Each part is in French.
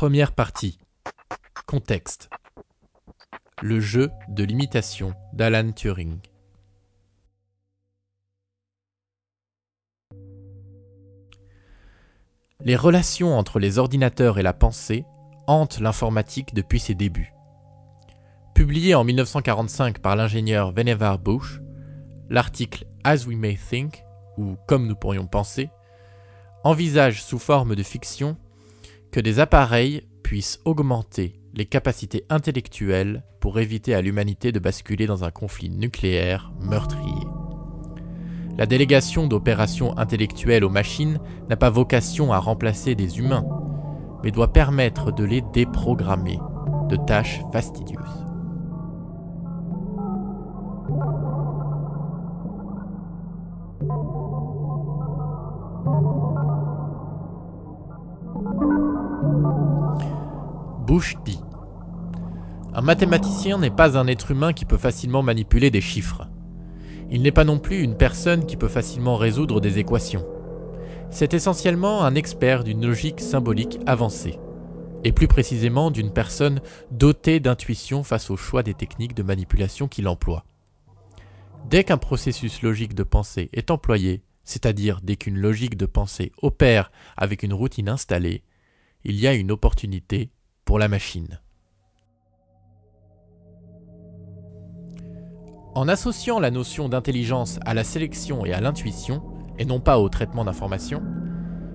Première partie. Contexte. Le jeu de l'imitation d'Alan Turing. Les relations entre les ordinateurs et la pensée hantent l'informatique depuis ses débuts. Publié en 1945 par l'ingénieur Vannevar Bush, l'article As We May Think, ou Comme nous pourrions penser, envisage sous forme de fiction que des appareils puissent augmenter les capacités intellectuelles pour éviter à l'humanité de basculer dans un conflit nucléaire meurtrier. La délégation d'opérations intellectuelles aux machines n'a pas vocation à remplacer des humains, mais doit permettre de les déprogrammer de tâches fastidieuses. Bush dit Un mathématicien n'est pas un être humain qui peut facilement manipuler des chiffres. Il n'est pas non plus une personne qui peut facilement résoudre des équations. C'est essentiellement un expert d'une logique symbolique avancée, et plus précisément d'une personne dotée d'intuition face au choix des techniques de manipulation qu'il emploie. Dès qu'un processus logique de pensée est employé, c'est-à-dire dès qu'une logique de pensée opère avec une routine installée, il y a une opportunité pour la machine. En associant la notion d'intelligence à la sélection et à l'intuition, et non pas au traitement d'informations,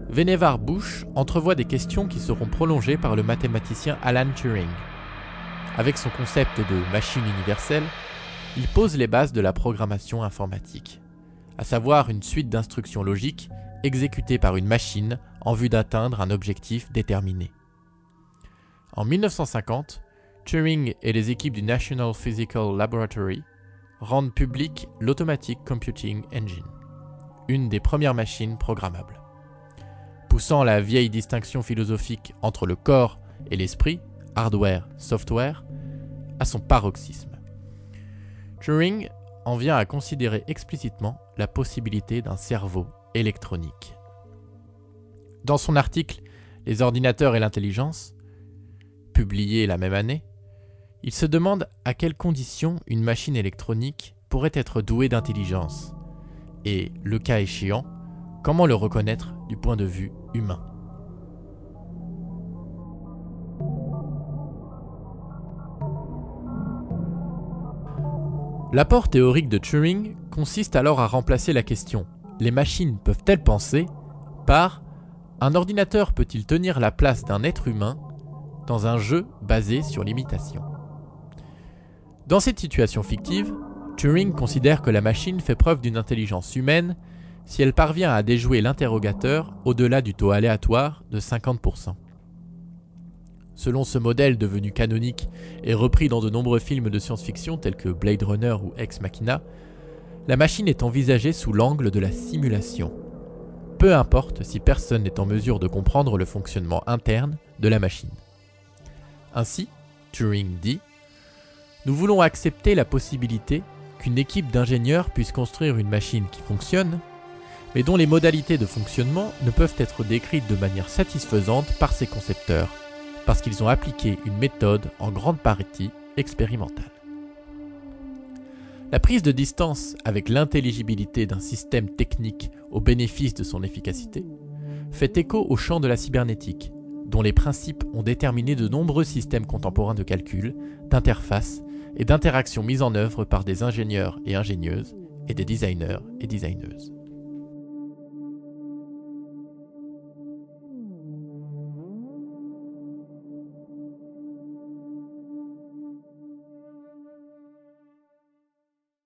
Venevar Bush entrevoit des questions qui seront prolongées par le mathématicien Alan Turing. Avec son concept de machine universelle, il pose les bases de la programmation informatique, à savoir une suite d'instructions logiques exécutées par une machine en vue d'atteindre un objectif déterminé. En 1950, Turing et les équipes du National Physical Laboratory rendent public l'Automatic Computing Engine, une des premières machines programmables. Poussant la vieille distinction philosophique entre le corps et l'esprit, hardware, software, à son paroxysme. Turing en vient à considérer explicitement la possibilité d'un cerveau électronique. Dans son article Les ordinateurs et l'intelligence, publié la même année, il se demande à quelles conditions une machine électronique pourrait être douée d'intelligence, et, le cas échéant, comment le reconnaître du point de vue humain? L'apport théorique de Turing consiste alors à remplacer la question les machines peuvent-elles penser par un ordinateur peut-il tenir la place d'un être humain dans un jeu basé sur l'imitation. Dans cette situation fictive, Turing considère que la machine fait preuve d'une intelligence humaine si elle parvient à déjouer l'interrogateur au-delà du taux aléatoire de 50%. Selon ce modèle devenu canonique et repris dans de nombreux films de science-fiction tels que Blade Runner ou Ex Machina, la machine est envisagée sous l'angle de la simulation. Peu importe si personne n'est en mesure de comprendre le fonctionnement interne de la machine. Ainsi, Turing dit Nous voulons accepter la possibilité qu'une équipe d'ingénieurs puisse construire une machine qui fonctionne, mais dont les modalités de fonctionnement ne peuvent être décrites de manière satisfaisante par ses concepteurs, parce qu'ils ont appliqué une méthode en grande partie expérimentale. La prise de distance avec l'intelligibilité d'un système technique au bénéfice de son efficacité fait écho au champ de la cybernétique, dont les principes ont déterminé de nombreux systèmes contemporains de calcul, d'interface et d'interaction mis en œuvre par des ingénieurs et ingénieuses et des designers et designeuses.